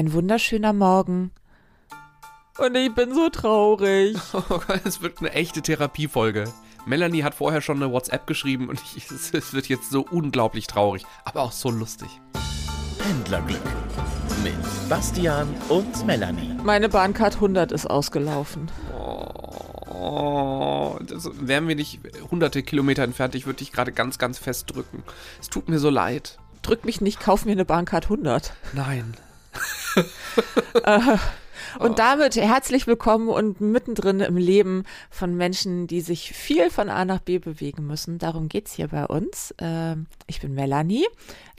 Ein wunderschöner Morgen. Und ich bin so traurig. Oh es wird eine echte Therapiefolge. Melanie hat vorher schon eine WhatsApp geschrieben und ich, es, es wird jetzt so unglaublich traurig, aber auch so lustig. Pendlerglück mit Bastian und Melanie. Meine Bahncard 100 ist ausgelaufen. Oh, das wären wir nicht hunderte Kilometer entfernt. Ich würde dich gerade ganz, ganz fest drücken. Es tut mir so leid. Drück mich nicht, kauf mir eine Bahncard 100. Nein. Äh, und damit herzlich willkommen und mittendrin im Leben von Menschen, die sich viel von A nach B bewegen müssen. Darum geht's hier bei uns. Äh, ich bin Melanie.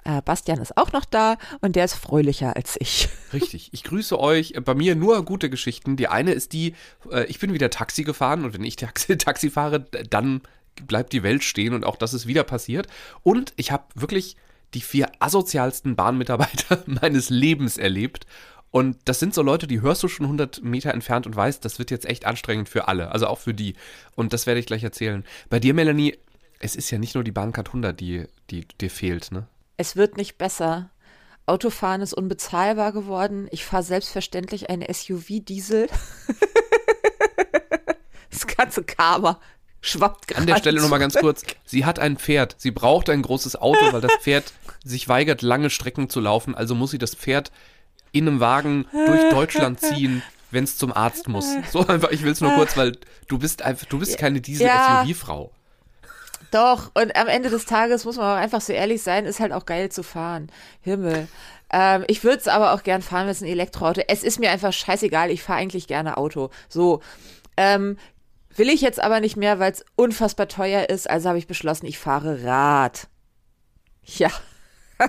Äh, Bastian ist auch noch da und der ist fröhlicher als ich. Richtig. Ich grüße euch. Bei mir nur gute Geschichten. Die eine ist die, äh, ich bin wieder Taxi gefahren und wenn ich Taxi, Taxi fahre, dann bleibt die Welt stehen und auch das ist wieder passiert. Und ich habe wirklich die vier asozialsten Bahnmitarbeiter meines Lebens erlebt. Und das sind so Leute, die hörst du schon 100 Meter entfernt und weißt, das wird jetzt echt anstrengend für alle, also auch für die. Und das werde ich gleich erzählen. Bei dir, Melanie, es ist ja nicht nur die Bahncard 100, die, die dir fehlt, ne? Es wird nicht besser. Autofahren ist unbezahlbar geworden. Ich fahre selbstverständlich einen SUV-Diesel. das ganze Karma schwappt gerade. An der Stelle nochmal ganz kurz. Sie hat ein Pferd. Sie braucht ein großes Auto, weil das Pferd sich weigert, lange Strecken zu laufen. Also muss sie das Pferd in einem Wagen durch Deutschland ziehen, wenn es zum Arzt muss. So einfach, ich will es nur kurz, weil du bist einfach, du bist keine Diesel-SUV-Frau. Doch, und am Ende des Tages muss man auch einfach so ehrlich sein, ist halt auch geil zu fahren. Himmel. Ähm, ich würde es aber auch gern fahren, wenn es ein Elektroauto. Es ist mir einfach scheißegal, ich fahre eigentlich gerne Auto. So. Ähm, will ich jetzt aber nicht mehr, weil es unfassbar teuer ist, also habe ich beschlossen, ich fahre Rad. Ja.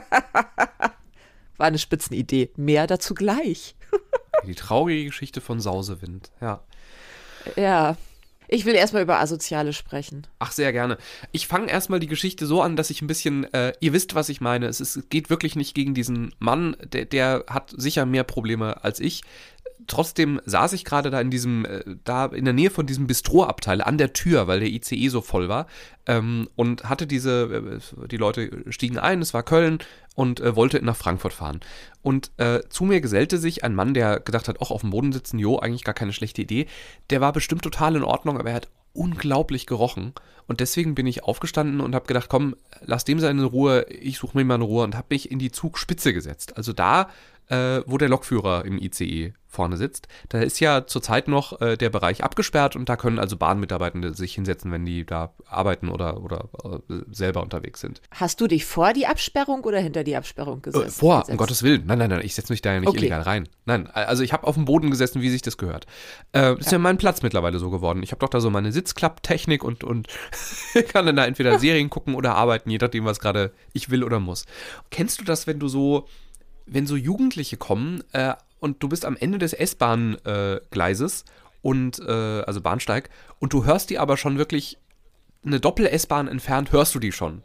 War eine Spitzenidee. Mehr dazu gleich. Die traurige Geschichte von Sausewind, ja. Ja. Ich will erstmal über Asoziale sprechen. Ach, sehr gerne. Ich fange erstmal die Geschichte so an, dass ich ein bisschen, äh, ihr wisst, was ich meine. Es, ist, geht wirklich nicht gegen diesen Mann, der, der hat sicher mehr Probleme als ich. Trotzdem saß ich gerade da in diesem, äh, da in der Nähe von diesem Bistroabteil an der Tür, weil der ICE so voll war ähm, und hatte diese, äh, die Leute stiegen ein, es war Köln und äh, wollte nach Frankfurt fahren. Und äh, zu mir gesellte sich ein Mann, der gedacht hat, auch auf dem Boden sitzen, jo, eigentlich gar keine schlechte Idee. Der war bestimmt total in Ordnung, aber er hat unglaublich gerochen. Und deswegen bin ich aufgestanden und habe gedacht, komm, lass dem seine Ruhe, ich suche mir mal eine Ruhe und habe mich in die Zugspitze gesetzt. Also da, äh, wo der Lokführer im ICE vorne sitzt. Da ist ja zurzeit noch äh, der Bereich abgesperrt und da können also Bahnmitarbeitende sich hinsetzen, wenn die da arbeiten oder, oder äh, selber unterwegs sind. Hast du dich vor die Absperrung oder hinter die Absperrung äh, gesetzt? Äh, vor, gesetzt? um Gottes Willen. Nein, nein, nein, ich setze mich da ja nicht okay. illegal rein. Nein, also ich habe auf dem Boden gesessen, wie sich das gehört. Äh, ist ja. ja mein Platz mittlerweile so geworden. Ich habe doch da so meine Sitzklapptechnik und, und kann dann da entweder Serien gucken oder arbeiten, je nachdem, was gerade ich will oder muss. Kennst du das, wenn du so wenn so Jugendliche kommen äh, und du bist am Ende des S-Bahn-Gleises und äh, also Bahnsteig und du hörst die aber schon wirklich eine Doppel-S-Bahn entfernt, hörst du die schon.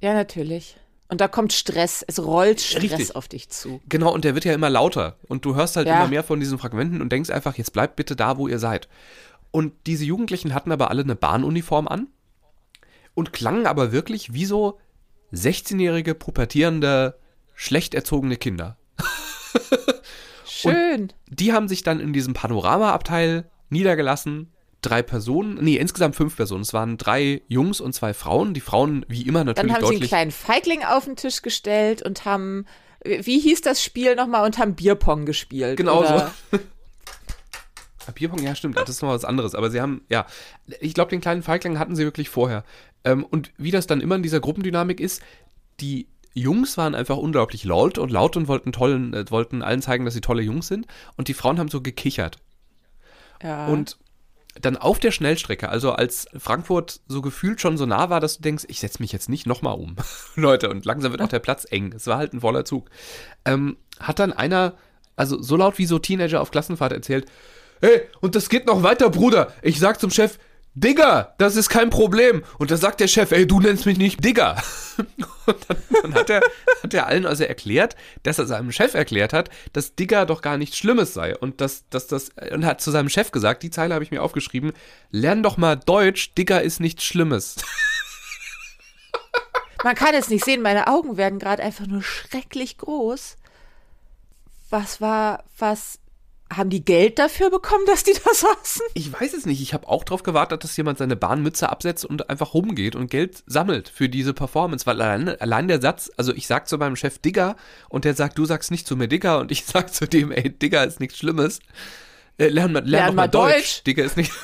Ja, natürlich. Und da kommt Stress, es rollt Stress Richtig. auf dich zu. Genau, und der wird ja immer lauter. Und du hörst halt ja. immer mehr von diesen Fragmenten und denkst einfach, jetzt bleibt bitte da, wo ihr seid. Und diese Jugendlichen hatten aber alle eine Bahnuniform an und klangen aber wirklich wie so 16-jährige, pubertierende schlecht erzogene Kinder. Schön. Und die haben sich dann in diesem Panorama-Abteil niedergelassen. Drei Personen, nee, insgesamt fünf Personen. Es waren drei Jungs und zwei Frauen. Die Frauen, wie immer, natürlich Dann haben deutlich. sie einen kleinen Feigling auf den Tisch gestellt und haben, wie hieß das Spiel nochmal, und haben Bierpong gespielt. Genau oder? so. Bierpong, ja, stimmt, das ist noch was anderes. Aber sie haben, ja, ich glaube, den kleinen Feigling hatten sie wirklich vorher. Ähm, und wie das dann immer in dieser Gruppendynamik ist, die Jungs waren einfach unglaublich laut und laut und wollten tollen, äh, wollten allen zeigen, dass sie tolle Jungs sind. Und die Frauen haben so gekichert. Ja. Und dann auf der Schnellstrecke, also als Frankfurt so gefühlt schon so nah war, dass du denkst, ich setze mich jetzt nicht nochmal um, Leute, und langsam wird auch der Platz eng. Es war halt ein voller Zug. Ähm, hat dann einer, also so laut wie so Teenager auf Klassenfahrt erzählt, hey, und das geht noch weiter, Bruder. Ich sag zum Chef, Digger, das ist kein Problem. Und da sagt der Chef, ey, du nennst mich nicht Digger. Und dann, dann hat, er, hat er allen also erklärt, dass er seinem Chef erklärt hat, dass Digger doch gar nichts Schlimmes sei. Und dass, dass das, und hat zu seinem Chef gesagt, die Zeile habe ich mir aufgeschrieben, lern doch mal Deutsch, Digger ist nichts Schlimmes. Man kann es nicht sehen, meine Augen werden gerade einfach nur schrecklich groß. was war, was, haben die Geld dafür bekommen, dass die da saßen? Ich weiß es nicht. Ich habe auch darauf gewartet, dass jemand seine Bahnmütze absetzt und einfach rumgeht und Geld sammelt für diese Performance. Weil allein, allein der Satz, also ich sag zu meinem Chef Digger und der sagt, du sagst nicht zu mir Digger und ich sag zu dem, ey, Digger ist nichts Schlimmes. Äh, lern mal, lern, Lern mal mal Deutsch. Deutsch. Digger ist nicht.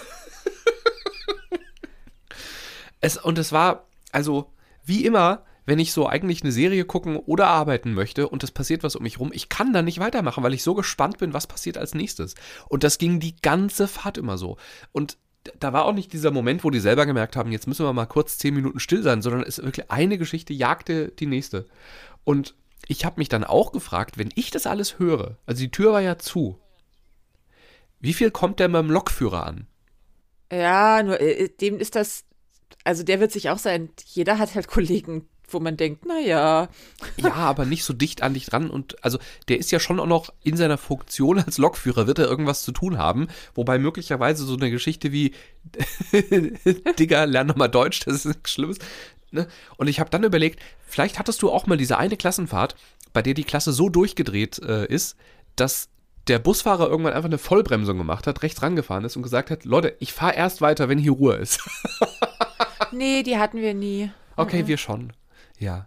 es, und es war, also, wie immer, wenn ich so eigentlich eine Serie gucken oder arbeiten möchte und es passiert was um mich rum, ich kann da nicht weitermachen, weil ich so gespannt bin, was passiert als nächstes. Und das ging die ganze Fahrt immer so. Und da war auch nicht dieser Moment, wo die selber gemerkt haben, jetzt müssen wir mal kurz zehn Minuten still sein, sondern es ist wirklich eine Geschichte jagte die nächste. Und ich habe mich dann auch gefragt, wenn ich das alles höre, also die Tür war ja zu, wie viel kommt der dem Lokführer an? Ja, nur äh, dem ist das, also der wird sich auch sein, jeder hat halt Kollegen, wo man denkt, naja, Ja, aber nicht so dicht an dich dran und also der ist ja schon auch noch in seiner Funktion als Lokführer, wird er irgendwas zu tun haben, wobei möglicherweise so eine Geschichte wie Digga, lern doch mal Deutsch, das ist nichts Schlimmes. Ne? Und ich habe dann überlegt, vielleicht hattest du auch mal diese eine Klassenfahrt, bei der die Klasse so durchgedreht äh, ist, dass der Busfahrer irgendwann einfach eine Vollbremsung gemacht hat, rechts rangefahren ist und gesagt hat, Leute, ich fahre erst weiter, wenn hier Ruhe ist. nee, die hatten wir nie. Okay, wir schon. Ja.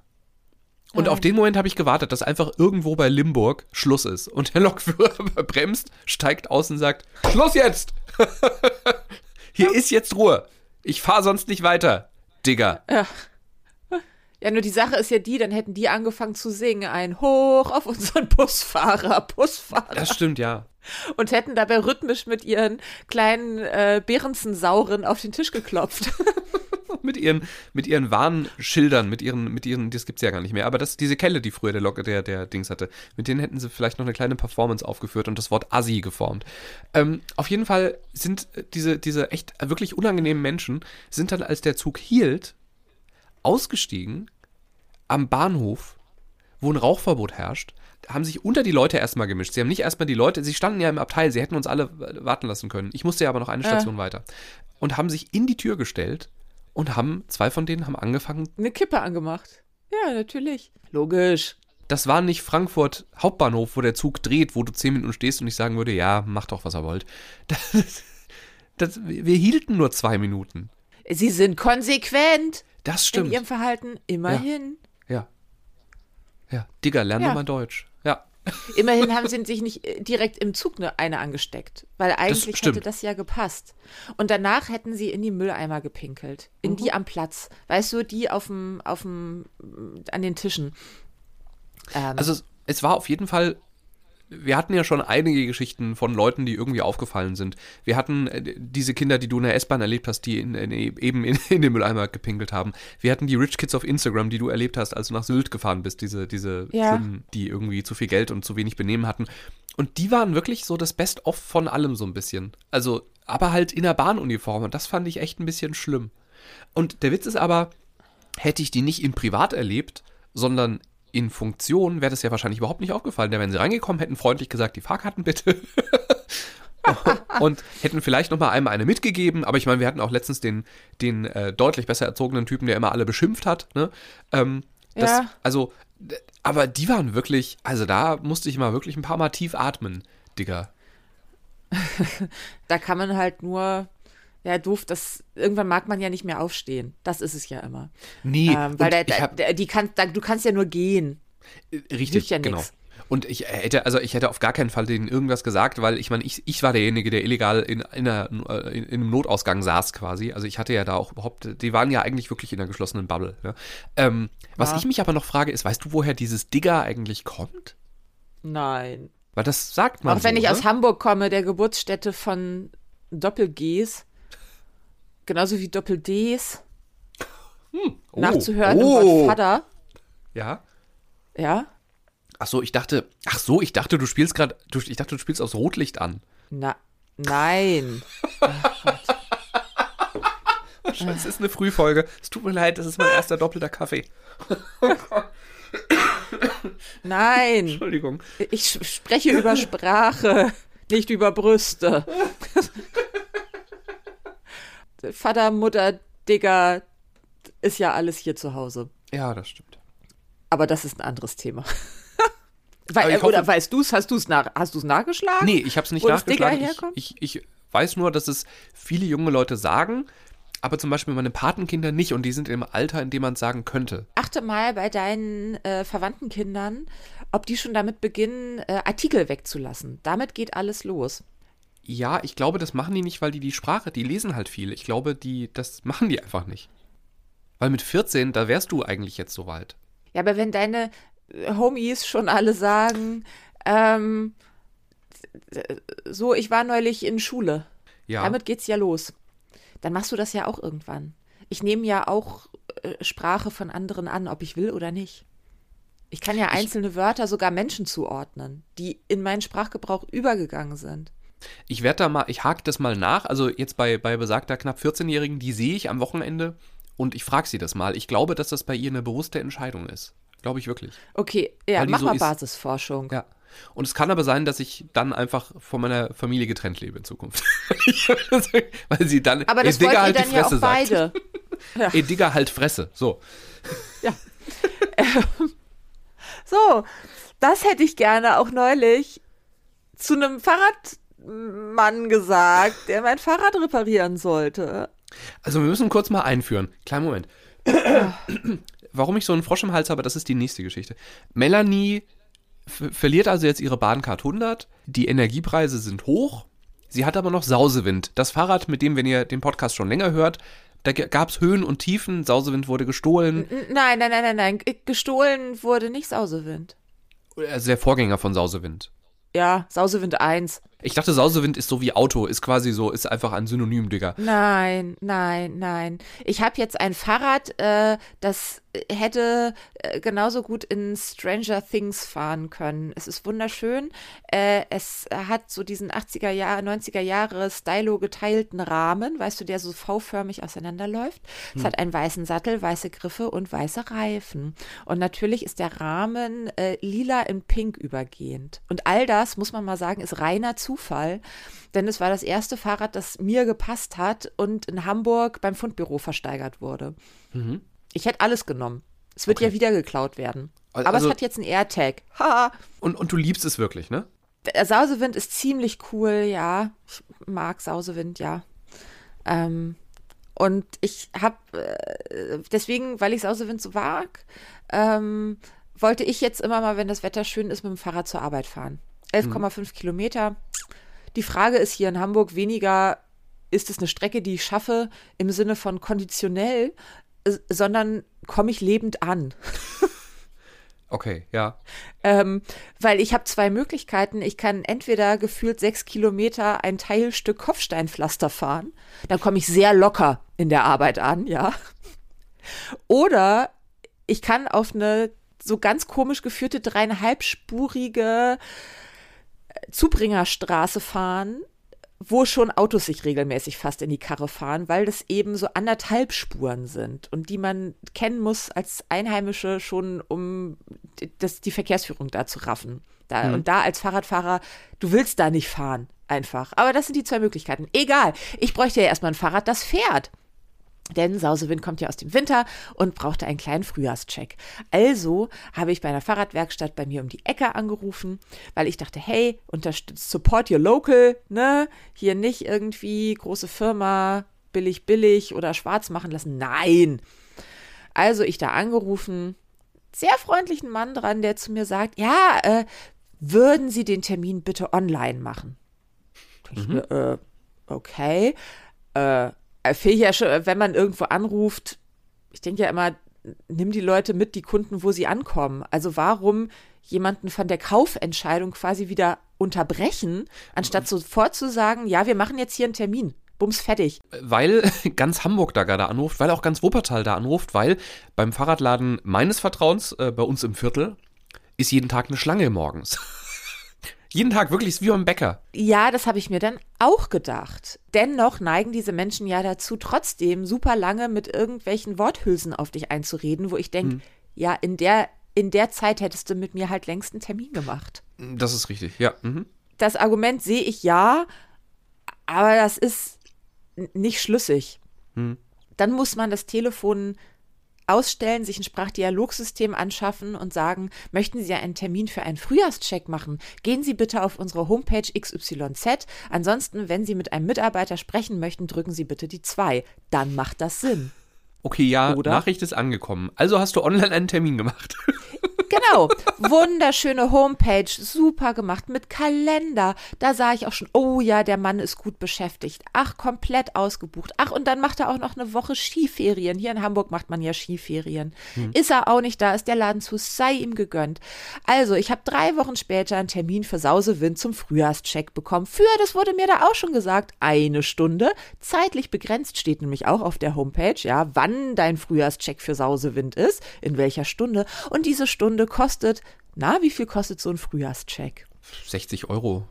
Und auf den Moment habe ich gewartet, dass einfach irgendwo bei Limburg Schluss ist. Und der Lokführer bremst, steigt aus und sagt, Schluss jetzt! Hier ist jetzt Ruhe. Ich fahre sonst nicht weiter, Digga. Ja, nur die Sache ist ja die, dann hätten die angefangen zu singen, ein Hoch auf unseren Busfahrer, Busfahrer. Das stimmt, ja. Und hätten dabei rhythmisch mit ihren kleinen äh, Beerensensauren auf den Tisch geklopft. Mit ihren, mit ihren Warnschildern, mit ihren, mit ihren, das gibt's ja gar nicht mehr, aber das, diese Kelle, die früher der Lok, der, der Dings hatte, mit denen hätten sie vielleicht noch eine kleine Performance aufgeführt und das Wort Assi geformt. Ähm, auf jeden Fall sind äh, diese, diese echt wirklich unangenehmen Menschen, sind dann, als der Zug hielt, ausgestiegen am Bahnhof, wo ein Rauchverbot herrscht, haben sich unter die Leute erstmal gemischt. Sie haben nicht erstmal die Leute, sie standen ja im Abteil, sie hätten uns alle äh, warten lassen können. Ich musste ja aber noch eine Station weiter. Und haben sich in die Tür gestellt und haben, zwei von denen haben angefangen, Eine Kippe angemacht. Ja, natürlich. Logisch. das war nicht Frankfurt Hauptbahnhof, wo der Zug dreht, wo du zehn Minuten stehst und ich sagen würde, ja, macht doch, was ihr wollt. Das, das, wir hielten nur zwei Minuten. Sie sind konsequent Das in stimmt. ihrem Verhalten. Immerhin. Ja. Ja, Digga, lern Ja. doch mal Deutsch. Immerhin haben sie sich nicht äh, direkt im Zug ne, eine angesteckt. Weil eigentlich hätte das ja gepasst. Und danach hätten sie in die Mülleimer gepinkelt. In Mhm. die am Platz. Weißt du, die auf dem, auf dem, an den Tischen. Ähm, Also es war auf jeden Fall. Wir hatten ja schon einige Geschichten von Leuten, die irgendwie aufgefallen sind. Wir hatten äh, diese Kinder, die du in der S-Bahn erlebt hast, die in, in, eben in, in den Mülleimer gepinkelt haben. Wir hatten die Rich Kids auf Instagram, die du erlebt hast, als du nach Sylt gefahren bist, diese, diese Ja. Schlimmen, die irgendwie zu viel Geld und zu wenig Benehmen hatten. Und die waren wirklich so das Best-of von allem so ein bisschen. Also, aber halt in der Bahnuniform. Und das fand ich echt ein bisschen schlimm. Und der Witz ist aber, hätte ich die nicht in privat erlebt, sondern in Funktion, wäre das ja wahrscheinlich überhaupt nicht aufgefallen. Da wären sie reingekommen, hätten freundlich gesagt, die Fahrkarten bitte. und hätten vielleicht noch mal einmal eine mitgegeben. Aber ich meine, wir hatten auch letztens den, den äh, deutlich besser erzogenen Typen, der immer alle beschimpft hat. Ne? Ähm, das, Ja. Also, aber die waren wirklich, also da musste ich mal wirklich ein paar Mal tief atmen, Digga. da kann man halt nur, ja, doof, das, irgendwann mag man ja nicht mehr aufstehen. Das ist es ja immer. Nee, Ähm, weil der, der, die kann, da, du kannst ja nur gehen. Richtig, Hilft ja genau. nix. Und ich hätte, also ich hätte auf gar keinen Fall denen irgendwas gesagt, weil ich meine, ich, ich war derjenige, der illegal in, in, einer, äh, in, in einem Notausgang saß quasi. Also ich hatte ja da auch überhaupt, die waren ja eigentlich wirklich in einer geschlossenen Bubble. Ne? Ähm, was Ja. ich mich aber noch frage, ist, weißt du, woher dieses Digger eigentlich kommt? Nein. Weil das sagt man Auch wenn so, ich ne? aus Hamburg komme, der Geburtsstätte von Doppel-Gs, genauso wie Doppel-Ds, oh, nachzuhören im oh. Wort Vater. Ja. Ja? Ach so, ich dachte, ach so, ich dachte, du spielst gerade, ich dachte, du spielst aufs Rotlicht an. Na, nein. Es ist eine Frühfolge. Es tut mir leid, das ist mein erster doppelter Kaffee. Nein. Entschuldigung. Ich spreche über Sprache, nicht über Brüste. Vater, Mutter, Digger, ist ja alles hier zu Hause. Ja, das stimmt. Aber das ist ein anderes Thema. Weil, oder hoffe- weißt du es? Hast du es nach, hast nachgeschlagen? Nee, ich habe es nicht nachgeschlagen. Ich, ich, ich weiß nur, dass es viele junge Leute sagen, aber zum Beispiel meine Patenkinder nicht und die sind im Alter, in dem man es sagen könnte. Achte mal bei deinen äh, verwandten Kindern, ob die schon damit beginnen, äh, Artikel wegzulassen. Damit geht alles los. Ja, ich glaube, das machen die nicht, weil die die Sprache, die lesen halt viel. Ich glaube, die, das machen die einfach nicht. Weil mit 14, da wärst du eigentlich jetzt soweit. Ja, aber wenn deine äh, Homies schon alle sagen, ähm, so, ich war neulich in Schule. Ja. Damit geht's ja los. Dann machst du das ja auch irgendwann. Ich nehme ja auch äh, Sprache von anderen an, ob ich will oder nicht. Ich kann ja einzelne Wörter sogar Menschen zuordnen, die in meinen Sprachgebrauch übergegangen sind. Ich werde da mal, ich hake das mal nach. Also jetzt bei, bei besagter knapp 14-Jährigen, die sehe ich am Wochenende und ich frage sie das mal. Ich glaube, dass das bei ihr eine bewusste Entscheidung ist. Glaube ich wirklich. Okay, ja, mach so mal ist. Basisforschung. Ja. Und es kann aber sein, dass ich dann einfach von meiner Familie getrennt lebe in Zukunft. Weil sie dann, Aber das Digga, halt dann die ja Fresse auch beide. sagt. Ey, Digga, halt Fresse. So. So, das hätte ich gerne auch neulich zu einem Fahrradmann gesagt, der mein Fahrrad reparieren sollte. Also wir müssen kurz mal einführen. Kleinen Moment. Warum ich so einen Frosch im Hals habe, das ist die nächste Geschichte. Melanie verliert also jetzt ihre Bahncard 100. Die Energiepreise sind hoch. Sie hat aber noch Sausewind. Das Fahrrad, mit dem, wenn ihr den Podcast schon länger hört, da gab es Höhen und Tiefen. Sausewind wurde gestohlen. Nein, nein, nein, nein, nein. Gestohlen wurde nicht Sausewind. Also der Vorgänger von Sausewind. Ja, Sausewind 1. Ich dachte, Sausewind ist so wie Auto, ist quasi so, ist einfach ein Synonym, Digga. Nein, nein, nein. Ich habe jetzt ein Fahrrad, äh, das hätte äh, genauso gut in Stranger Things fahren können. Es ist wunderschön. Äh, es hat so diesen 80er Jahre, 90er Jahre Stylo geteilten Rahmen, weißt du, der so V-förmig auseinanderläuft. Es hat einen weißen Sattel, weiße Griffe und weiße Reifen. Und natürlich ist der Rahmen äh, lila in pink übergehend. Und all das, muss man mal sagen, ist reiner Zufall, denn es war das erste Fahrrad, das mir gepasst hat und in Hamburg beim Fundbüro versteigert wurde. Ich hätte alles genommen. Es wird Okay. ja wieder geklaut werden. Al- Aber also- es hat jetzt einen AirTag. Haha. Und, und du liebst es wirklich, ne? Der Sausewind ist ziemlich cool, ja. Ich mag Sausewind, ja. Ähm, und ich habe äh, deswegen, weil ich Sausewind so mag, ähm, wollte ich jetzt immer mal, wenn das Wetter schön ist, mit dem Fahrrad zur Arbeit fahren. 11,5 Kilometer. Die Frage ist hier in Hamburg weniger, ist es eine Strecke, die ich schaffe im Sinne von konditionell, äh, sondern komme ich lebend an. Okay, ja. Ähm, weil ich habe zwei Möglichkeiten. Ich kann entweder gefühlt sechs Kilometer ein Teilstück Kopfsteinpflaster fahren. Dann komme ich sehr locker in der Arbeit an, ja. Oder ich kann auf eine so ganz komisch geführte dreieinhalbspurige Zubringerstraße fahren, wo schon Autos sich regelmäßig fast in die Karre fahren, weil das eben so anderthalb Spuren sind und die man kennen muss als Einheimische schon, um das, die Verkehrsführung da zu raffen. Da, Und da als Fahrradfahrer, du willst da nicht fahren, einfach. Aber das sind die zwei Möglichkeiten. Egal, ich bräuchte ja erstmal ein Fahrrad, das fährt. Denn Sausewind kommt ja aus dem Winter und brauchte einen kleinen Frühjahrscheck. Also habe ich bei einer Fahrradwerkstatt bei mir um die Ecke angerufen, weil ich dachte, hey, unterstützt, support your local, ne? Hier nicht irgendwie große Firma, billig, billig oder schwarz machen lassen. Nein. Also ich da angerufen, sehr freundlichen Mann dran, der zu mir sagt, ja, äh, würden Sie den Termin bitte online machen? Ich, mir, äh, okay. Äh, Finde ich ja schon, wenn man irgendwo anruft, ich denke ja immer, nimm die Leute mit, die Kunden, wo sie ankommen. Also warum jemanden von der Kaufentscheidung quasi wieder unterbrechen, anstatt sofort zu sagen, ja, wir machen jetzt hier einen Termin. Bums fertig. weil ganz Hamburg da gerade anruft, weil auch ganz Wuppertal da anruft, weil beim Fahrradladen meines Vertrauens äh, bei uns im Viertel ist jeden Tag eine Schlange morgens. jeden Tag wirklich wie beim Bäcker. Ja, das habe ich mir dann auch gedacht. Dennoch neigen diese Menschen ja dazu, trotzdem super lange mit irgendwelchen Worthülsen auf dich einzureden, wo ich denke, ja, in der, in der Zeit hättest du mit mir halt längst einen Termin gemacht. Das ist richtig, ja. Mhm. Das Argument sehe ich ja, aber das ist nicht schlüssig. Dann muss man das Telefon ausstellen, sich ein Sprachdialogsystem anschaffen und sagen, möchten Sie einen Termin für einen Frühjahrscheck machen? Gehen Sie bitte auf unsere Homepage XYZ. Ansonsten, wenn Sie mit einem Mitarbeiter sprechen möchten, drücken Sie bitte die 2. Dann macht das Sinn. Okay, ja, Oder? Nachricht ist angekommen. Also hast du online einen Termin gemacht. Genau, wunderschöne Homepage, super gemacht mit Kalender. Da sah ich auch schon, oh ja, der Mann ist gut beschäftigt. Ach, komplett ausgebucht. Ach, und dann macht er auch noch eine Woche Skiferien. Hier in Hamburg macht man ja Skiferien. Ist er auch nicht da, ist der Laden zu, sei ihm gegönnt. Also, ich habe drei Wochen später einen Termin für Sausewind zum Frühjahrscheck bekommen. Für, das wurde mir da auch schon gesagt, eine Stunde. Zeitlich begrenzt steht nämlich auch auf der Homepage, ja, wann dein Frühjahrscheck für Sausewind ist, in welcher Stunde. Und diese Stunde kostet, na, wie viel kostet so ein Frühjahrscheck? 60 Euro.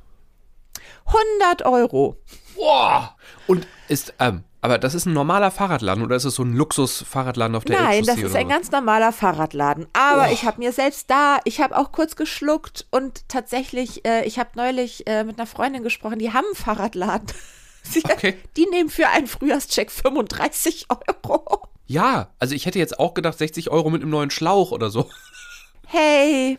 100 Euro. Boah! Und ist, ähm, aber das ist ein normaler Fahrradladen oder ist es so ein Luxus-Fahrradladen auf der Nein, Elbchaussee das ist ein was? ganz normaler Fahrradladen. Aber ich habe mir selbst da, ich habe auch kurz geschluckt und tatsächlich, äh, ich habe neulich äh, mit einer Freundin gesprochen, die haben einen Fahrradladen. Sie, Okay. Die nehmen für einen Frühjahrscheck 35 Euro. Ja, also ich hätte jetzt auch gedacht 60 Euro mit einem neuen Schlauch oder so. Hey,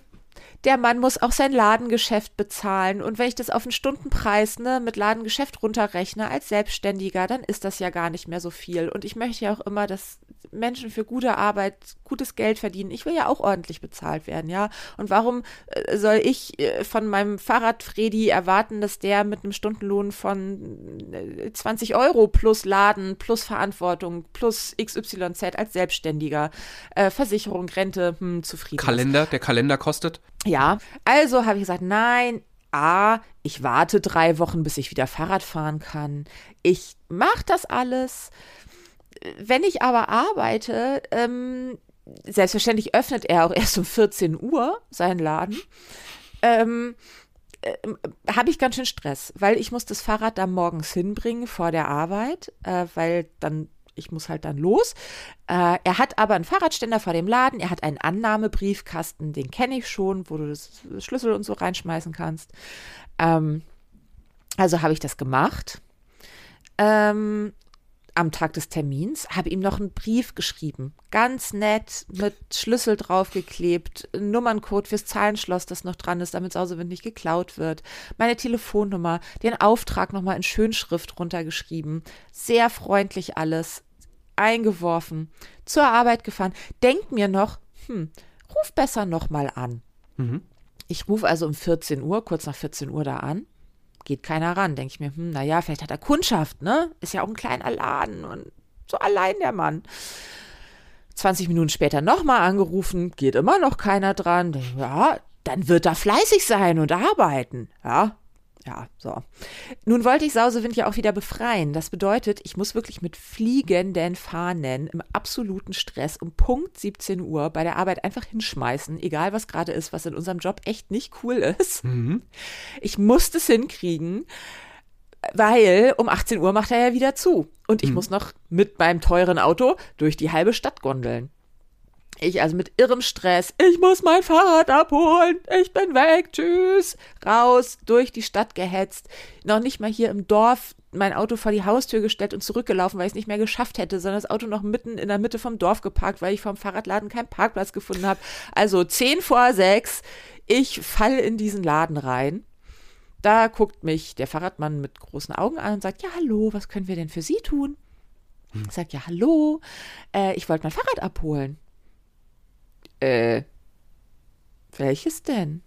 der Mann muss auch sein Ladengeschäft bezahlen. Und wenn ich das auf den Stundenpreis ne, mit Ladengeschäft runterrechne als Selbstständiger, dann ist das ja gar nicht mehr so viel. Und ich möchte ja auch immer, dass Menschen für gute Arbeit gutes Geld verdienen. Ich will ja auch ordentlich bezahlt werden, ja. Und warum äh, soll ich äh, von meinem Fahrrad-Fredi erwarten, dass der mit einem Stundenlohn von äh, 20 Euro plus Laden, plus Verantwortung, plus XYZ als Selbstständiger, äh, Versicherung, Rente, hm, zufrieden ist? Kalender, der Kalender kostet. Ja, also habe ich gesagt, nein, A, ich warte drei Wochen, bis ich wieder Fahrrad fahren kann. Ich mache das alles. Wenn ich aber arbeite, ähm, selbstverständlich öffnet er auch erst um 14 Uhr seinen Laden. Ähm, ähm, habe ich ganz schön Stress, weil ich muss das Fahrrad da morgens hinbringen vor der Arbeit, äh, weil dann ich muss halt dann los. Äh, er hat aber einen Fahrradständer vor dem Laden, er hat einen Annahmebriefkasten, den kenne ich schon, wo du das Schlüssel und so reinschmeißen kannst. Ähm, also habe ich das gemacht. Ähm, am Tag des Termins habe ihm noch einen Brief geschrieben. Ganz nett, mit Schlüssel draufgeklebt, Nummerncode fürs Zahlenschloss, das noch dran ist, damit Sausewind nicht geklaut wird. Meine Telefonnummer, den Auftrag nochmal in Schönschrift runtergeschrieben. Sehr freundlich alles. Eingeworfen. Zur Arbeit gefahren. Denkt mir noch, hm, ruf besser nochmal an. Ich rufe also um 14 Uhr, kurz nach 14 Uhr da an geht keiner ran. Denke ich mir, hm, naja, vielleicht hat er Kundschaft, ne? Ist ja auch ein kleiner Laden und so allein der Mann. 20 Minuten später nochmal angerufen, geht immer noch keiner dran. Ja, dann wird er fleißig sein und arbeiten. Ja, ja, so. Nun wollte ich Sausewind ja auch wieder befreien. Das bedeutet, ich muss wirklich mit fliegenden Fahnen im absoluten Stress um Punkt 17 Uhr bei der Arbeit einfach hinschmeißen, egal was gerade ist, was in unserem Job echt nicht cool ist. Ich muss das hinkriegen, weil um 18 Uhr macht er ja wieder zu. Und ich muss noch mit meinem teuren Auto durch die halbe Stadt gondeln. Ich also mit irrem Stress, ich muss mein Fahrrad abholen, ich bin weg, tschüss, raus, durch die Stadt gehetzt, noch nicht mal hier im Dorf mein Auto vor die Haustür gestellt und zurückgelaufen, weil ich es nicht mehr geschafft hätte, sondern das Auto noch mitten in der Mitte vom Dorf geparkt, weil ich vom Fahrradladen keinen Parkplatz gefunden habe. Also zehn vor sechs, ich fall in diesen Laden rein. Da guckt mich der Fahrradmann mit großen Augen an und sagt, ja, hallo, was können wir denn für Sie tun? Ich sag, ja, hallo, äh, ich wollte mein Fahrrad abholen. Äh, welches denn?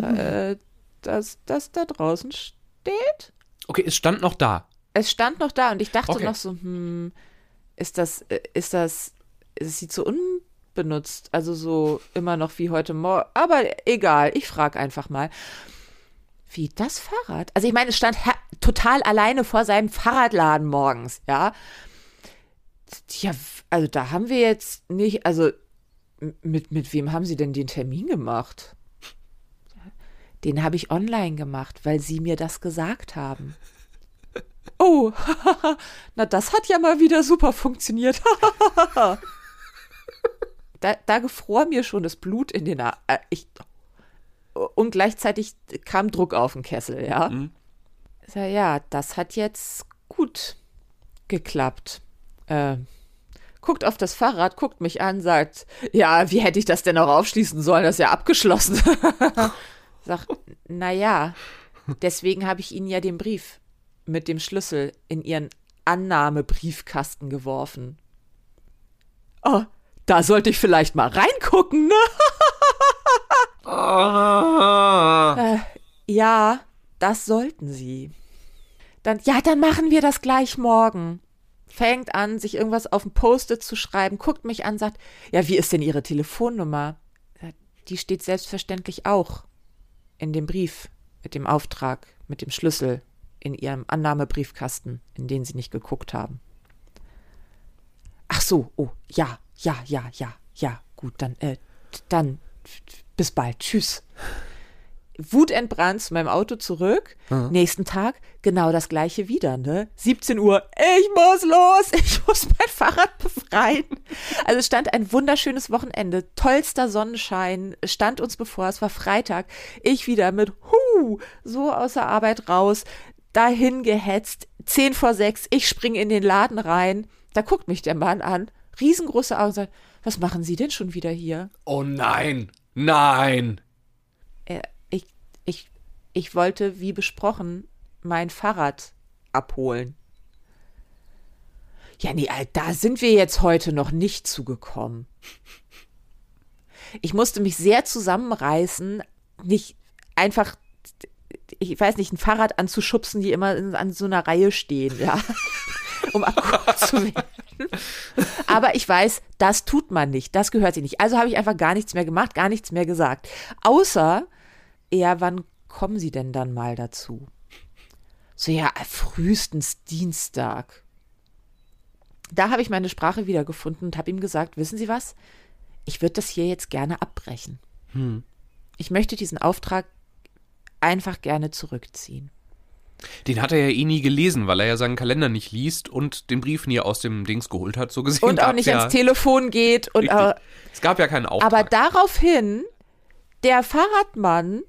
Äh, das, das da draußen steht? Okay, es stand noch da. Es stand noch da und ich dachte Okay. noch so, hm, ist das, äh, ist das, es sieht so unbenutzt, also so immer noch wie heute Morgen, aber egal, ich frage einfach mal. Wie das Fahrrad? Also ich meine, es stand total alleine vor seinem Fahrradladen morgens, ja. Ja, also da haben wir jetzt nicht, also mit, mit wem haben Sie denn den Termin gemacht? Den habe ich online gemacht, weil Sie mir das gesagt haben. Oh, na das hat ja mal wieder super funktioniert. da, da gefror mir schon das Blut in den A äh, ich und gleichzeitig kam Druck auf den Kessel, ja. Sag, ja, das hat jetzt gut geklappt. Äh, guckt auf das Fahrrad, guckt mich an, sagt, ja, wie hätte ich das denn auch aufschließen sollen? Das ist ja abgeschlossen. Sag, naja, deswegen habe ich Ihnen ja den Brief mit dem Schlüssel in Ihren Annahmebriefkasten geworfen. Oh, da sollte ich vielleicht mal reingucken, ne? äh, ja, das sollten Sie. Dann, ja, dann machen wir das gleich morgen. Fängt an, sich irgendwas auf dem Post-it zu schreiben, guckt mich an, sagt, ja, wie ist denn Ihre Telefonnummer? Die steht selbstverständlich auch in dem Brief mit dem Auftrag, mit dem Schlüssel in Ihrem Annahmebriefkasten, in den Sie nicht geguckt haben. Ach so, oh, ja, ja, ja, ja, ja, gut, dann, äh, dann, bis bald, tschüss wutentbrannt zu meinem Auto zurück. Mhm. Nächsten Tag genau das gleiche wieder, ne? 17 Uhr, ich muss los, ich muss mein Fahrrad befreien. Also es stand ein wunderschönes Wochenende, tollster Sonnenschein, stand uns bevor, es war Freitag. Ich wieder mit Hu, so aus der Arbeit raus, dahin gehetzt, 10 vor 6, ich springe in den Laden rein. Da guckt mich der Mann an, riesengroße Augen, sagt, was machen Sie denn schon wieder hier? Oh nein, nein. Ich, wollte, wie besprochen, mein Fahrrad abholen. Ja, nee, da sind wir jetzt heute noch nicht zugekommen. Ich musste mich sehr zusammenreißen, nicht einfach, ich weiß nicht, ein Fahrrad anzuschubsen, die immer in, an so einer Reihe stehen, ja, um abgeholt zu werden. Aber ich weiß, das tut man nicht, das gehört sich nicht. Also habe ich einfach gar nichts mehr gemacht, gar nichts mehr gesagt. Außer eher, wann kommen Sie denn dann mal dazu? So, ja, frühestens Dienstag. Da habe ich meine Sprache wiedergefunden und habe ihm gesagt, wissen Sie was? Ich würde das hier jetzt gerne abbrechen. Hm. Ich möchte diesen Auftrag einfach gerne zurückziehen. Den hat er ja eh nie gelesen, weil er ja seinen Kalender nicht liest und den Brief nie aus dem Dings geholt hat, so gesehen. Und auch nicht ja ans Telefon geht. Und, äh, es gab ja keinen Auftrag. Aber daraufhin, der Fahrradmann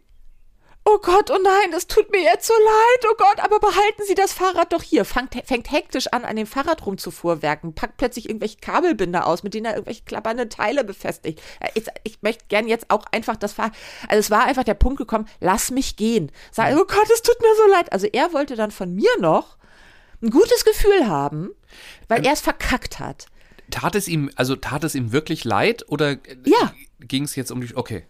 Oh Gott, oh nein, es tut mir jetzt so leid, oh Gott, aber behalten Sie das Fahrrad doch hier. Fangt, fängt hektisch an, an dem Fahrrad rumzufuhrwerken, packt plötzlich irgendwelche Kabelbinder aus, mit denen er irgendwelche klappernde Teile befestigt. Äh, ich, ich möchte gern jetzt auch einfach das Fahrrad. Also es war einfach der Punkt gekommen, lass mich gehen. Sag, oh Gott, es tut mir so leid. Also er wollte dann von mir noch ein gutes Gefühl haben, weil ähm, er es verkackt hat. Tat es ihm, also tat es ihm wirklich leid oder ja. ging es jetzt um die. Okay.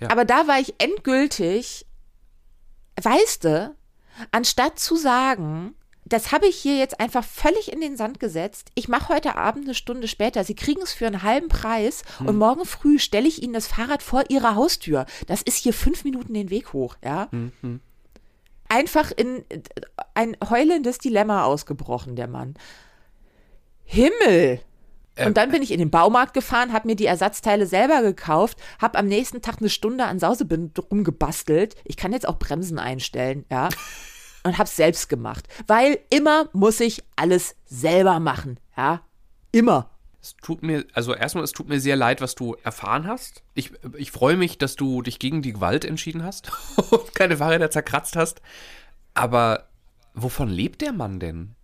Ja. Aber da war ich endgültig weißt du, anstatt zu sagen, das habe ich hier jetzt einfach völlig in den Sand gesetzt. Ich mache heute Abend eine Stunde später. Sie kriegen es für einen halben Preis hm. und morgen früh stelle ich Ihnen das Fahrrad vor Ihrer Haustür. Das ist hier fünf Minuten den Weg hoch, ja. Hm, hm. Einfach in ein heulendes Dilemma ausgebrochen, der Mann. Himmel! Und ähm, dann bin ich in den Baumarkt gefahren, habe mir die Ersatzteile selber gekauft, habe am nächsten Tag eine Stunde an Sausebind rumgebastelt. Ich kann jetzt auch Bremsen einstellen, ja. Und habe es selbst gemacht. Weil immer muss ich alles selber machen, ja. Immer. Es tut mir, also erstmal, es tut mir sehr leid, was du erfahren hast. Ich, ich freue mich, dass du dich gegen die Gewalt entschieden hast und keine Fahrräder zerkratzt hast. Aber wovon lebt der Mann denn?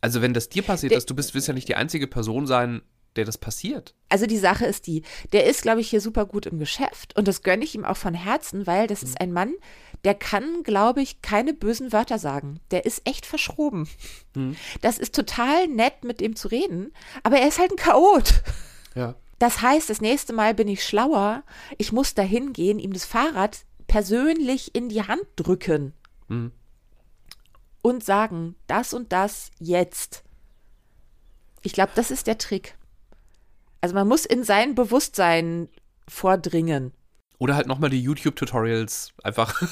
Also, wenn das dir passiert ist, du bist, wirst ja nicht die einzige Person sein, der das passiert. Also die Sache ist die, der ist, glaube ich, hier super gut im Geschäft und das gönne ich ihm auch von Herzen, weil das mhm. ist ein Mann, der kann, glaube ich, keine bösen Wörter sagen. Der ist echt verschroben. Mhm. Das ist total nett, mit ihm zu reden, aber er ist halt ein Chaot. Ja. Das heißt, das nächste Mal bin ich schlauer. Ich muss da hingehen, ihm das Fahrrad persönlich in die Hand drücken mhm. und sagen, das und das jetzt. Ich glaube, das ist der Trick. Also man muss in sein Bewusstsein vordringen. Oder halt nochmal die YouTube-Tutorials einfach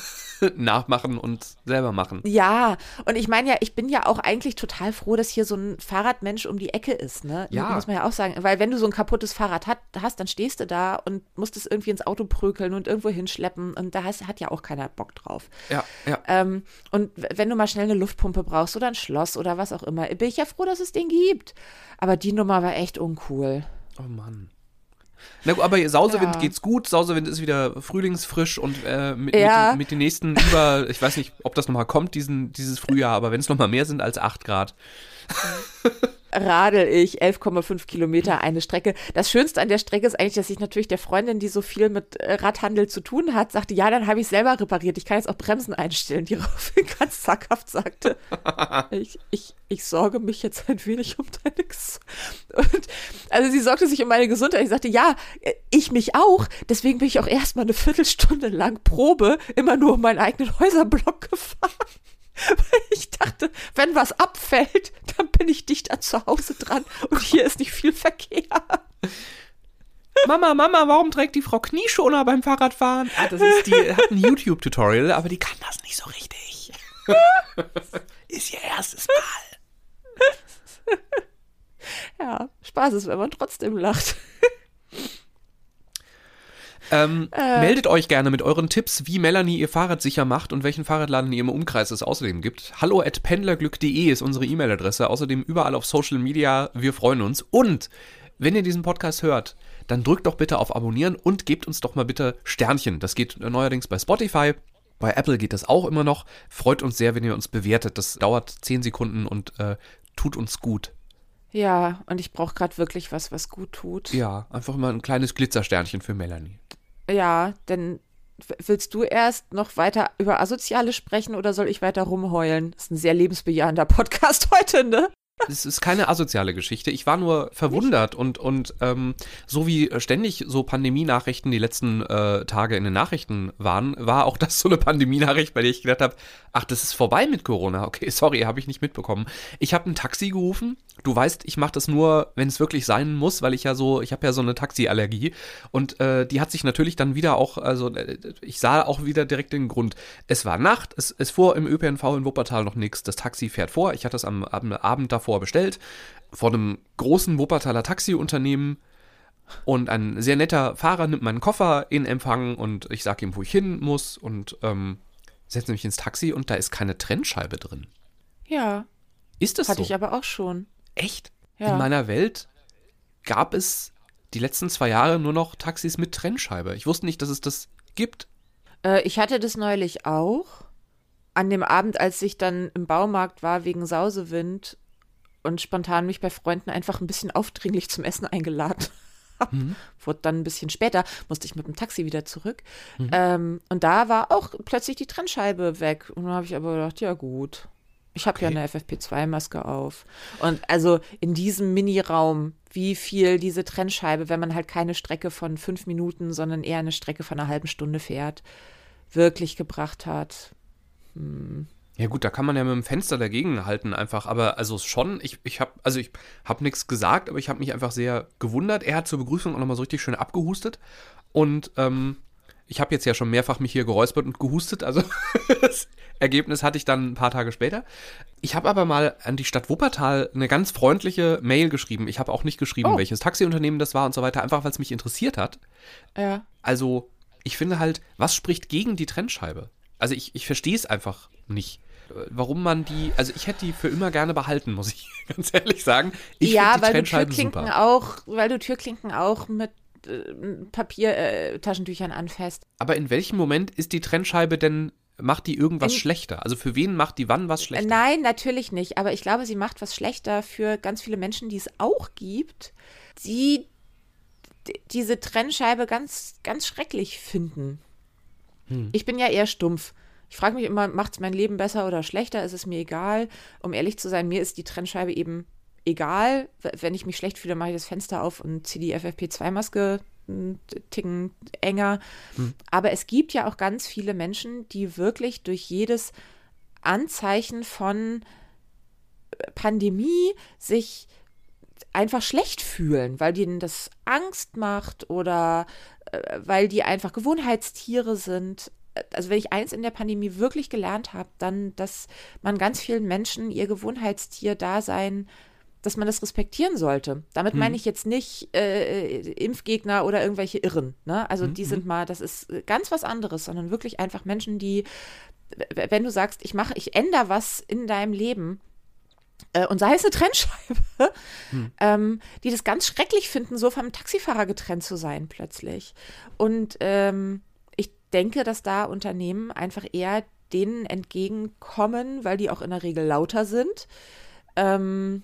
nachmachen und selber machen. Ja, und ich meine ja, ich bin ja auch eigentlich total froh, dass hier so ein Fahrradmensch um die Ecke ist, ne? Ja. Muss man ja auch sagen. Weil wenn du so ein kaputtes Fahrrad hat, hast, dann stehst du da und musst es irgendwie ins Auto prügeln und irgendwo hinschleppen und da hast, hat ja auch keiner Bock drauf. Ja, ja. Ähm, und wenn du mal schnell eine Luftpumpe brauchst oder ein Schloss oder was auch immer, bin ich ja froh, dass es den gibt. Aber die Nummer war echt uncool. Oh Mann. Na gut, aber Sausewind ja. geht's gut. Sausewind ist wieder frühlingsfrisch und äh, mit, ja. mit, mit, den nächsten über, ich weiß nicht, ob das nochmal kommt, diesen, dieses Frühjahr, aber wenn es nochmal mehr sind als 8 Grad. radel ich 11,5 Kilometer eine Strecke. Das Schönste an der Strecke ist eigentlich, dass ich natürlich der Freundin, die so viel mit äh, Radhandel zu tun hat, sagte, ja, dann habe ich selber repariert. Ich kann jetzt auch Bremsen einstellen. Die daraufhin ganz zackhaft sagte, ich, ich, ich sorge mich jetzt ein wenig um deine Gesundheit. Also sie sorgte sich um meine Gesundheit. Ich sagte, ja, äh, ich mich auch. Deswegen bin ich auch erstmal eine Viertelstunde lang Probe immer nur um meinen eigenen Häuserblock gefahren. Weil ich dachte, wenn was abfällt, dann bin ich dichter zu Hause dran und hier ist nicht viel Verkehr. Mama, Mama, warum trägt die Frau Knieschoner beim Fahrradfahren? Ah, das ist die hat ein YouTube-Tutorial, aber die kann das nicht so richtig. ist ihr erstes Mal. Ja, Spaß ist, wenn man trotzdem lacht. Ähm, äh. Meldet euch gerne mit euren Tipps, wie Melanie ihr Fahrrad sicher macht und welchen Fahrradladen in ihrem Umkreis es außerdem gibt. Hallo at pendlerglück.de ist unsere E-Mail-Adresse. Außerdem überall auf Social Media. Wir freuen uns. Und wenn ihr diesen Podcast hört, dann drückt doch bitte auf Abonnieren und gebt uns doch mal bitte Sternchen. Das geht neuerdings bei Spotify. Bei Apple geht das auch immer noch. Freut uns sehr, wenn ihr uns bewertet. Das dauert 10 Sekunden und äh, tut uns gut. Ja, und ich brauche gerade wirklich was, was gut tut. Ja, einfach mal ein kleines Glitzersternchen für Melanie. Ja, denn willst du erst noch weiter über Asoziale sprechen oder soll ich weiter rumheulen? Das ist ein sehr lebensbejahender Podcast heute, ne? Es ist keine asoziale Geschichte. Ich war nur verwundert und, und ähm, so wie ständig so Pandemienachrichten die letzten äh, Tage in den Nachrichten waren, war auch das so eine Pandemienachricht, bei der ich gedacht habe, ach, das ist vorbei mit Corona. Okay, sorry, habe ich nicht mitbekommen. Ich habe ein Taxi gerufen. Du weißt, ich mache das nur, wenn es wirklich sein muss, weil ich ja so, ich habe ja so eine Taxiallergie und äh, die hat sich natürlich dann wieder auch, also äh, ich sah auch wieder direkt den Grund. Es war Nacht, es, es fuhr im ÖPNV in Wuppertal noch nichts. Das Taxi fährt vor. Ich hatte das am, am Abend davor bestellt, von einem großen Wuppertaler Taxiunternehmen. Und ein sehr netter Fahrer nimmt meinen Koffer in Empfang und ich sage ihm, wo ich hin muss und ähm, setze mich ins Taxi und da ist keine Trennscheibe drin. Ja. Ist das Hatte so? ich aber auch schon. Echt? Ja. In meiner Welt gab es die letzten zwei Jahre nur noch Taxis mit Trennscheibe. Ich wusste nicht, dass es das gibt. Äh, ich hatte das neulich auch. An dem Abend, als ich dann im Baumarkt war wegen Sausewind und spontan mich bei Freunden einfach ein bisschen aufdringlich zum Essen eingeladen habe. Mhm. Wurde dann ein bisschen später, musste ich mit dem Taxi wieder zurück. Mhm. Ähm, und da war auch plötzlich die Trennscheibe weg. Und dann habe ich aber gedacht, ja gut, ich habe okay. ja eine FFP2-Maske auf. Und also in diesem Mini-Raum, wie viel diese Trennscheibe, wenn man halt keine Strecke von fünf Minuten, sondern eher eine Strecke von einer halben Stunde fährt, wirklich gebracht hat. Hm. Ja gut, da kann man ja mit dem Fenster dagegen halten einfach, aber also schon, ich, ich habe also ich habe nichts gesagt, aber ich habe mich einfach sehr gewundert. Er hat zur Begrüßung auch nochmal so richtig schön abgehustet und ähm, ich habe jetzt ja schon mehrfach mich hier geräuspert und gehustet, also das Ergebnis hatte ich dann ein paar Tage später. Ich habe aber mal an die Stadt Wuppertal eine ganz freundliche Mail geschrieben. Ich habe auch nicht geschrieben, oh. welches Taxiunternehmen das war und so weiter, einfach weil es mich interessiert hat. Ja. Also, ich finde halt, was spricht gegen die Trennscheibe? Also ich, ich verstehe es einfach nicht warum man die, also ich hätte die für immer gerne behalten, muss ich ganz ehrlich sagen. Ich ja, weil du Türklinken super. auch, weil du Türklinken auch mit äh, Papiertaschentüchern äh, anfasst. Aber in welchem Moment ist die Trennscheibe denn macht die irgendwas in, schlechter? Also für wen macht die wann was schlechter? Nein, natürlich nicht. Aber ich glaube, sie macht was schlechter für ganz viele Menschen, die es auch gibt, die diese Trennscheibe ganz, ganz schrecklich finden. Hm. Ich bin ja eher stumpf. Ich frage mich immer, macht es mein Leben besser oder schlechter? Ist es mir egal? Um ehrlich zu sein, mir ist die Trennscheibe eben egal. Wenn ich mich schlecht fühle, mache ich das Fenster auf und ziehe die FFP2-Maske einen Ticken enger. Hm. Aber es gibt ja auch ganz viele Menschen, die wirklich durch jedes Anzeichen von Pandemie sich einfach schlecht fühlen, weil denen das Angst macht oder äh, weil die einfach Gewohnheitstiere sind also wenn ich eins in der Pandemie wirklich gelernt habe, dann, dass man ganz vielen Menschen ihr Gewohnheitstier-Dasein dass man das respektieren sollte. Damit hm. meine ich jetzt nicht äh, Impfgegner oder irgendwelche Irren. Ne? Also hm. die sind hm. mal, das ist ganz was anderes, sondern wirklich einfach Menschen, die, wenn du sagst, ich mache, ich ändere was in deinem Leben, äh, und sei es eine Trennscheibe, hm. ähm, die das ganz schrecklich finden, so vom Taxifahrer getrennt zu sein plötzlich. Und ähm, denke, dass da Unternehmen einfach eher denen entgegenkommen, weil die auch in der Regel lauter sind. Ähm,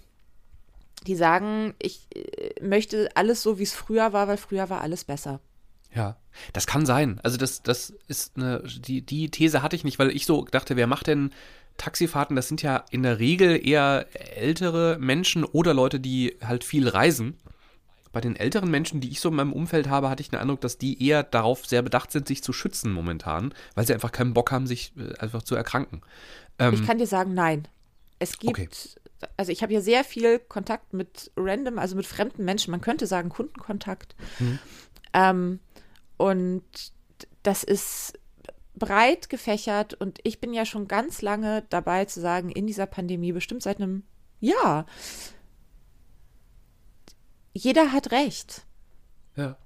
die sagen, ich äh, möchte alles so, wie es früher war, weil früher war alles besser. Ja, das kann sein. Also das, das ist eine, die, die These hatte ich nicht, weil ich so dachte, wer macht denn Taxifahrten? Das sind ja in der Regel eher ältere Menschen oder Leute, die halt viel reisen. Bei den älteren Menschen, die ich so in meinem Umfeld habe, hatte ich den Eindruck, dass die eher darauf sehr bedacht sind, sich zu schützen momentan, weil sie einfach keinen Bock haben, sich äh, einfach zu erkranken. Ähm, Ich kann dir sagen, nein. Es gibt, Okay. Also ich habe hier sehr viel Kontakt mit random, also mit fremden Menschen. Man könnte sagen Kundenkontakt. Ähm, und das ist breit gefächert und ich bin ja schon ganz lange dabei zu sagen, in dieser Pandemie, bestimmt seit einem Jahr, jeder hat recht. ja.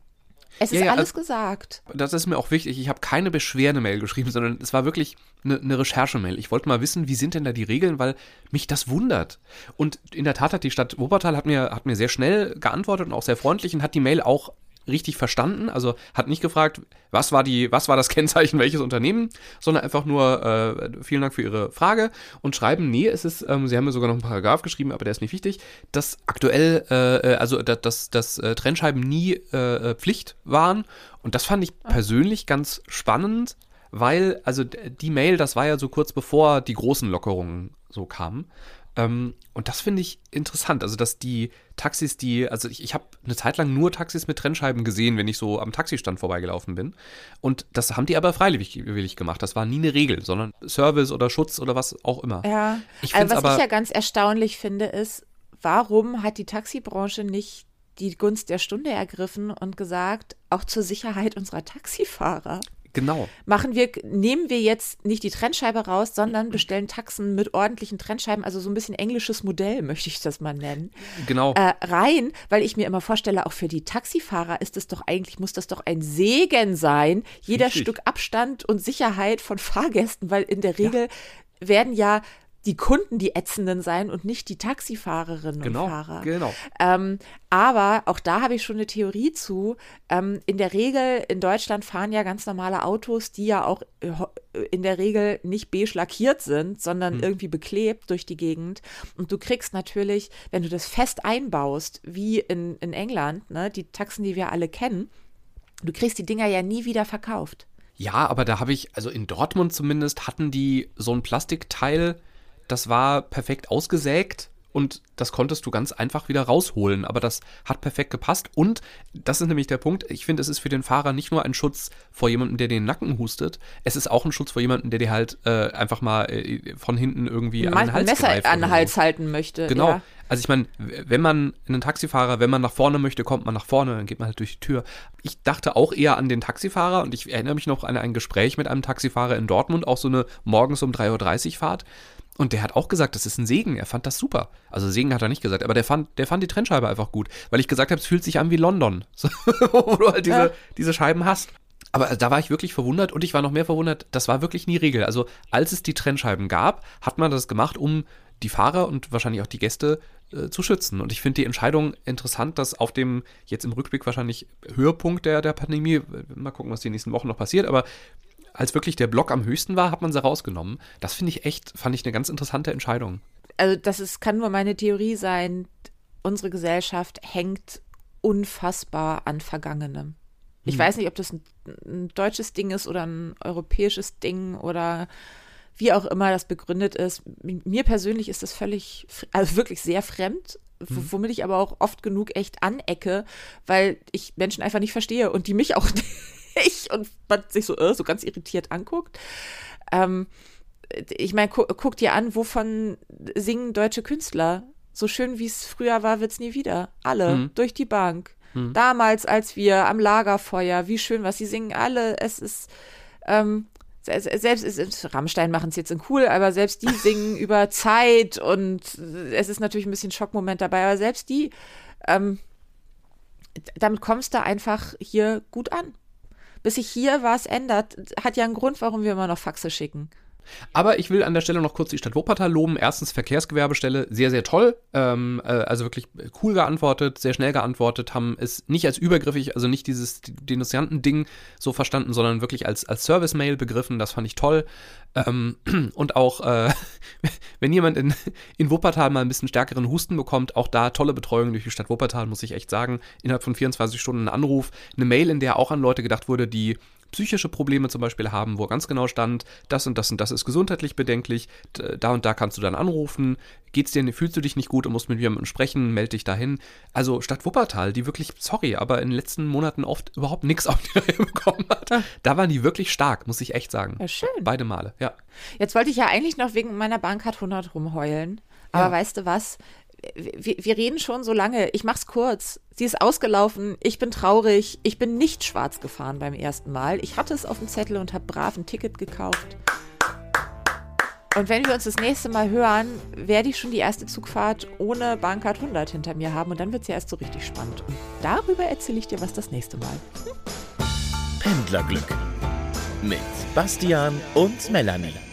Es Ja, ist ja, alles also- gesagt. Das ist mir auch wichtig. Ich habe keine Beschwerde-Mail geschrieben, sondern es war wirklich eine, eine Recherche-Mail. Ich wollte mal wissen, wie sind denn da die Regeln, weil mich das wundert. Und in der Tat hat die Stadt Wuppertal hat mir, hat mir sehr schnell geantwortet und auch sehr freundlich und hat die Mail auch richtig verstanden. Also hat nicht gefragt, was war die, was war das Kennzeichen welches Unternehmen, sondern einfach nur äh, vielen Dank für Ihre Frage und schreiben, nee, es ist, ähm, Sie haben mir sogar noch einen Paragraph geschrieben, aber der ist nicht wichtig, dass aktuell, äh, äh, also dass, dass, dass äh, Trennscheiben nie äh, äh, Pflicht waren und das fand ich persönlich ganz spannend, weil, also die Mail, das war ja so kurz bevor die großen Lockerungen so kamen. Ähm, und das finde ich interessant. Also, dass die Taxis, die, also ich, ich habe eine Zeit lang nur Taxis mit Trennscheiben gesehen, wenn ich so am Taxistand vorbeigelaufen bin. Und das haben die aber freiwillig willig gemacht. Das war nie eine Regel, sondern Service oder Schutz oder was auch immer. Ja, Ich also was aber- ich ja ganz erstaunlich finde, ist, warum hat die Taxibranche nicht die Gunst der Stunde ergriffen und gesagt, auch zur Sicherheit unserer Taxifahrer Genau. machen wir, nehmen wir jetzt nicht die Trennscheibe raus, sondern bestellen Taxen mit ordentlichen Trennscheiben, also so ein bisschen englisches Modell, möchte ich das mal nennen, Genau. äh, rein, weil ich mir immer vorstelle, auch für die Taxifahrer ist es doch eigentlich, muss das doch ein Segen sein, jeder Richtig. Stück Abstand und Sicherheit von Fahrgästen, weil in der Regel werden ja die Kunden die Ätzenden sein und nicht die Taxifahrerinnen genau. und Fahrer. Genau. Ähm, aber auch da habe ich schon eine Theorie zu. Ähm, in der Regel in Deutschland fahren ja ganz normale Autos, die ja auch äh, ho- in der Regel nicht beige lackiert sind, sondern irgendwie beklebt durch die Gegend. Und du kriegst natürlich, wenn du das fest einbaust, wie in, in England, ne, die Taxen, die wir alle kennen, du kriegst die Dinger ja nie wieder verkauft. Ja, aber da habe ich, also in Dortmund zumindest, hatten die so ein Plastikteil, das war perfekt ausgesägt und das konntest du ganz einfach wieder rausholen. Aber das hat perfekt gepasst. Und das ist nämlich der Punkt, ich finde, es ist für den Fahrer nicht nur ein Schutz vor jemandem, der den Nacken hustet, es ist auch ein Schutz vor jemandem, der dir halt äh, einfach mal äh, von hinten irgendwie an den Hals Messer greift an den so. Hals halten möchte. Genau. Ja. Also ich meine, wenn man einen Taxifahrer, wenn man nach vorne möchte, kommt man nach vorne, dann geht man halt durch die Tür. Ich dachte auch eher an den Taxifahrer und ich erinnere mich noch an ein Gespräch mit einem Taxifahrer in Dortmund, auch so eine morgens um 3.30 Uhr Fahrt. Und der hat auch gesagt, das ist ein Segen. Er fand das super. Also Segen hat er nicht gesagt, aber der fand, der fand die Trennscheibe einfach gut, weil ich gesagt habe, es fühlt sich an wie London, so, wo du halt diese, Ja. diese Scheiben hast. Aber da war ich wirklich verwundert und ich war noch mehr verwundert, das war wirklich nie Regel. Also als es die Trennscheiben gab, hat man das gemacht, um die Fahrer und wahrscheinlich auch die Gäste äh, zu schützen. Und ich finde die Entscheidung interessant, dass auf dem jetzt im Rückblick wahrscheinlich Höhepunkt der, der Pandemie, mal gucken, was die nächsten Wochen noch passiert, aber als wirklich der Block am höchsten war, hat man sie rausgenommen. Das finde ich echt, fand ich eine ganz interessante Entscheidung. also das ist, kann nur meine Theorie sein, unsere Gesellschaft hängt unfassbar an Vergangenem. Ich weiß nicht, ob das ein, ein deutsches Ding ist oder ein europäisches Ding oder wie auch immer das begründet ist. Mir persönlich ist das völlig, also wirklich sehr fremd, w- womit ich aber auch oft genug echt anecke, weil ich Menschen einfach nicht verstehe und die mich auch nicht und man sich so, äh, so ganz irritiert anguckt. Ähm, ich meine, gu guck dir an, wovon singen deutsche Künstler? So schön wie es früher war, wird's nie wieder. Alle, Mhm. durch die Bank. Damals, als wir am Lagerfeuer, wie schön was, sie singen alle. Es ist, ähm, se- se- selbst es ist, Rammstein machen es jetzt in cool, aber selbst die singen über Zeit und es ist natürlich ein bisschen Schockmoment dabei, aber selbst die, ähm, damit kommst du einfach hier gut an. Bis sich hier was ändert, hat ja einen Grund, warum wir immer noch Faxe schicken. Aber ich will an der Stelle noch kurz die Stadt Wuppertal loben. Erstens Verkehrsgewerbestelle, sehr, sehr toll. Ähm, äh, also wirklich cool geantwortet, sehr schnell geantwortet, haben es nicht als übergriffig, also nicht dieses Denunzianten-Ding so verstanden, sondern wirklich als, als Service-Mail begriffen. Das fand ich toll. Ähm, und auch, äh, wenn jemand in, in Wuppertal mal ein bisschen stärkeren Husten bekommt, auch da tolle Betreuung durch die Stadt Wuppertal, muss ich echt sagen. Innerhalb von 24 Stunden ein Anruf, eine Mail, in der auch an Leute gedacht wurde, die psychische Probleme zum Beispiel haben, wo ganz genau stand, das und das und das ist gesundheitlich bedenklich, da und da kannst du dann anrufen, geht's dir, fühlst du dich nicht gut und musst mit jemandem sprechen, melde dich dahin. Also Stadt Wuppertal, die wirklich, sorry, aber in den letzten Monaten oft überhaupt nichts auf die Reihe bekommen hat, da waren die wirklich stark, muss ich echt sagen. Ja, schön. Beide Male, ja. Jetzt wollte ich ja eigentlich noch wegen meiner Bahncard 100 rumheulen. Aber Ja. weißt du was? Wir, wir reden schon so lange. Ich mach's kurz. Sie ist ausgelaufen. Ich bin traurig. Ich bin nicht schwarz gefahren beim ersten Mal. Ich hatte es auf dem Zettel und habe brav ein Ticket gekauft. Und wenn wir uns das nächste Mal hören, werde ich schon die erste Zugfahrt ohne Bahncard 100 hinter mir haben. Und dann wird's ja erst so richtig spannend. Und darüber erzähle ich dir was das nächste Mal. Pendlerglück mit Bastian und Melanie.